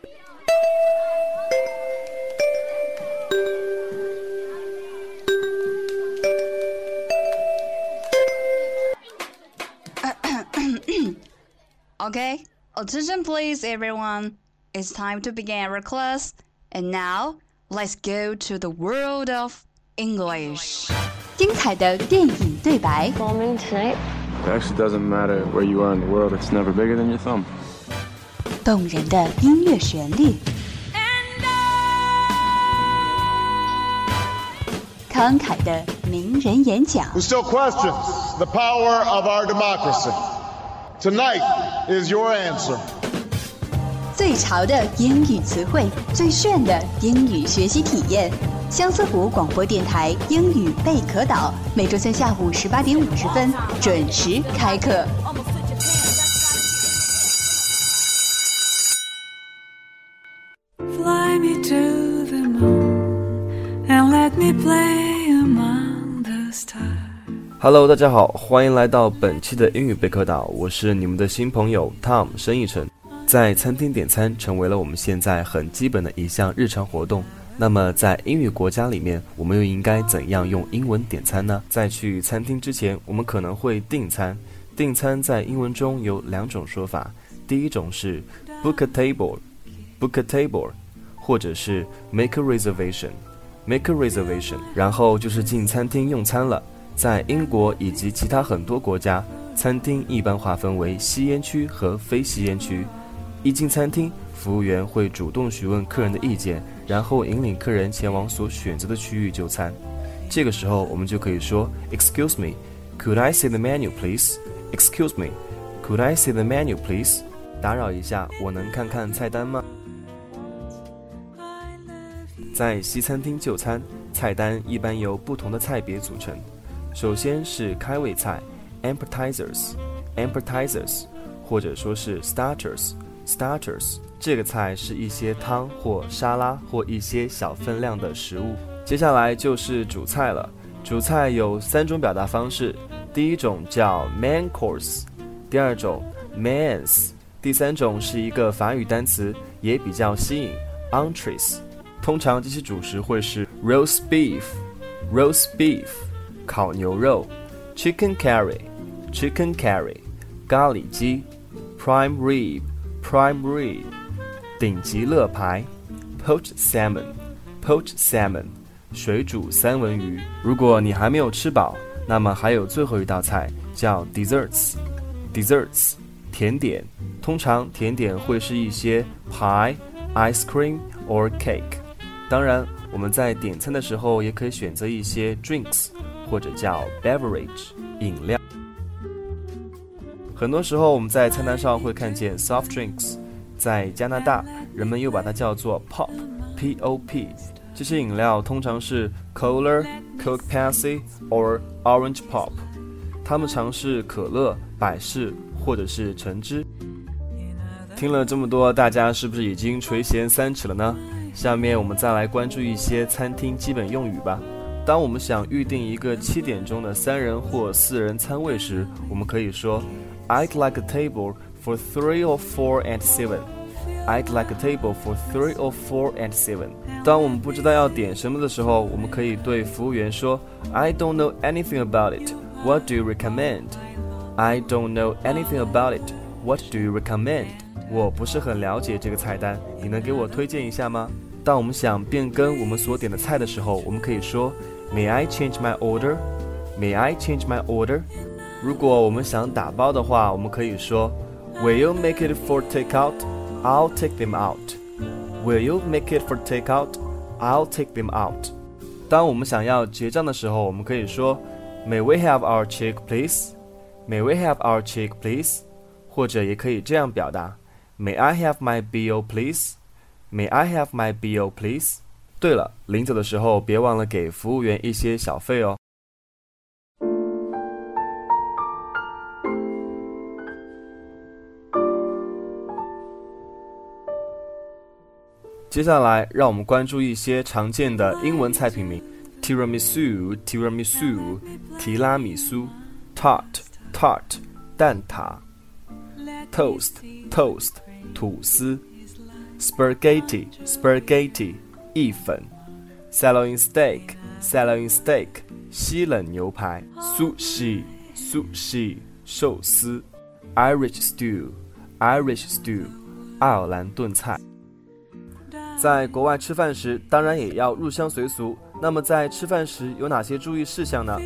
Okay, attention please everyone. It's time to begin our class. And now, let's go to the world of English. 精彩的电影对白， Bombing tonight. It actually doesn't matter where you are in the world, it's never bigger than your thumb. 动人的音乐旋律，慷慨的名人演讲，who still questions the power of our democracy. Tonight is your answer. 最潮的英语词汇，最炫的英语学习体验。相思湖广播电台英语贝壳岛，每周三下午十八点五十分准时开课。Fly me to the moon and let me play among the stars. Hello，大家好，欢迎来到本期的英语贝壳岛，我是你们的新朋友 Tom 申义成。在餐厅点餐成为了我们现在很基本的一项日常活动。那么在英语国家里面，我们又应该怎样用英文点餐呢？在去餐厅之前，我们可能会订餐。订餐在英文中有两种说法，第一种是 book a table，book a table，或者是 make a reservation，make a reservation，然后就是进餐厅用餐了。在英国以及其他很多国家，餐厅一般划分为吸烟区和非吸烟区。一进餐厅，服务员会主动询问客人的意见，然后引领客人前往所选择的区域就餐。这个时候，我们就可以说：“Excuse me, could I see the menu, please? Excuse me, could I see the menu, please? 打扰一下，我能看看菜单吗？”在西餐厅就餐，菜单一般由不同的菜别组成。首先是开胃菜 （appetizers），appetizers，或者说是 starters，starters。这个菜是一些汤或沙拉或一些小分量的食物。接下来就是主菜了。主菜有三种表达方式，第一种叫 main course，第二种 mains，第三种是一个法语单词，也比较吸引 entrees。通常这些主食会是 roast beef，roast beef。烤牛肉，chicken curry，chicken curry，咖喱鸡，prime rib，prime rib，顶级乐排，poached salmon，poached salmon，水煮三文鱼。如果你还没有吃饱，那么还有最后一道菜叫 desserts，desserts，甜点。通常甜点会是一些 pie，ice cream or cake。当然，我们在点餐的时候也可以选择一些 drinks。或者叫 beverage 饮料。很多时候我们在餐单上会看见 soft drinks，在加拿大人们又把它叫做 pop p o p。这些饮料通常是 cola、Coke Pepsi or Orange Pop，它们常是可乐、百事或者是橙汁。听了这么多，大家是不是已经垂涎三尺了呢？下面我们再来关注一些餐厅基本用语吧。当我们想预定一个七点钟的三人或四人餐位时，我们可以说，I'd like a table for three or four and seven. I'd like a table for three or four and seven. 当我们不知道要点什么的时候，我们可以对服务员说，I don't know anything about it. What do you recommend? I don't know anything about it. What do you recommend? 我不是很了解这个菜单，你能给我推荐一下吗？当我们想变更我们所点的菜的时候，我们可以说 May I change my order? May I change my order? 如果我们想打包的话，我们可以说 Will you make it for takeout? I'll take them out. Will you make it for takeout? I'll take them out. 当我们想要结账的时候，我们可以说 May we have our check, please? May we have our check, please? 或者也可以这样表达 May I have my bill, please? May I have my bill, please? 对了，临走的时候别忘了给服务员一些小费哦。接下来，让我们关注一些常见的英文菜品名：tiramisu、tiramisu、提拉米苏、tart、tart、蛋挞、toast、toast、吐司。spaghetti，spaghetti，意粉；sirloin steak，sirloin steak，西冷牛排；sushi，sushi，寿司；Irish stew，Irish stew，爱尔兰炖菜。在国外吃饭时，当然也要入乡随俗。那么在吃饭时有哪些注意事项呢？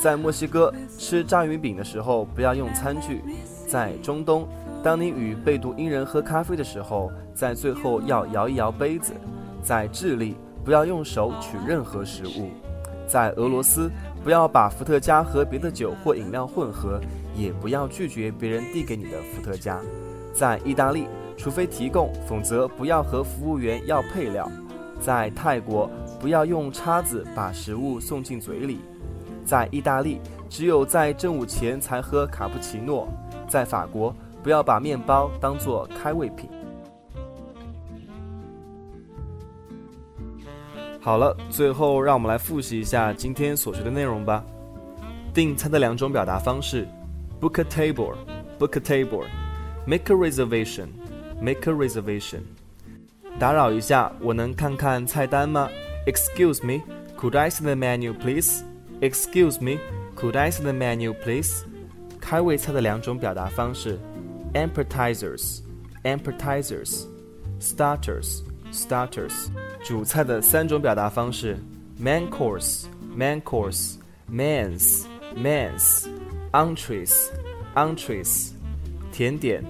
在墨西哥吃炸鱼饼的时候不要用餐具。在中东，当你与被读音人喝咖啡的时候，在最后要摇一摇杯子。在智利，不要用手取任何食物。在俄罗斯，不要把伏特加和别的酒或饮料混合，也不要拒绝别人递给你的伏特加。在意大利。除非提供，否则不要和服务员要配料。在泰国，不要用叉子把食物送进嘴里。在意大利，只有在正午前才喝卡布奇诺。在法国，不要把面包当做开胃品。好了，最后让我们来复习一下今天所学的内容吧。订餐的两种表达方式：book a table，book a table；make a reservation。Make a reservation。打扰一下，我能看看菜单吗？Excuse me, could I see the menu, please? Excuse me, could I see the menu, please? 开胃菜的两种表达方式 ：appetizers, appetizers, starters, starters。主菜的三种表达方式：main course, main course, mains, mains, entrees, entrees。甜点：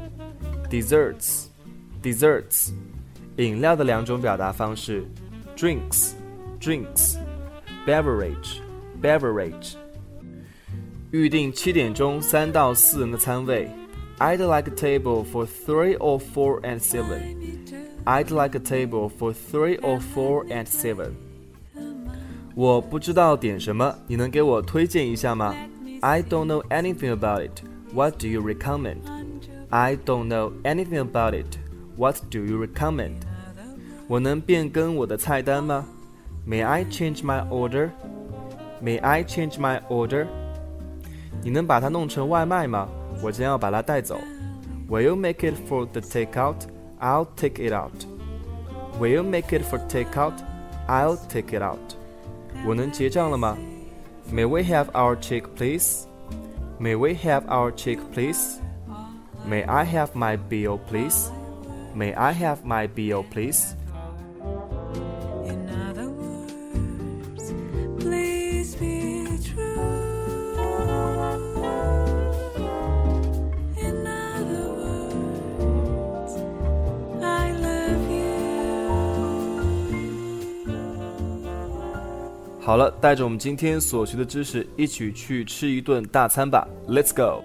desserts。Desserts，饮料的两种表达方式：drinks，drinks，beverage，beverage。预定七点钟三到四人的餐位。 I'd like a table for three or four and seven. I'd like a table for three or four and seven. 我不知道点什么，你能给我推荐一下吗？I don't know anything about it. What do you recommend? I don't know anything about it. What do you recommend? 我能变更我的菜单吗？May I change my order? May I change my order? 你能把它弄成外卖吗？ 我将要把它带走。Will you make it for the takeout? I'll take it out. Will you make it for takeout? I'll take it out. 我能结账了吗？May we have our check, please? May we have our check, please? May I have my bill, please? May I have my bill, please? 好了，带着我们今天所学的知识，一起去吃一顿大餐吧！Let's go。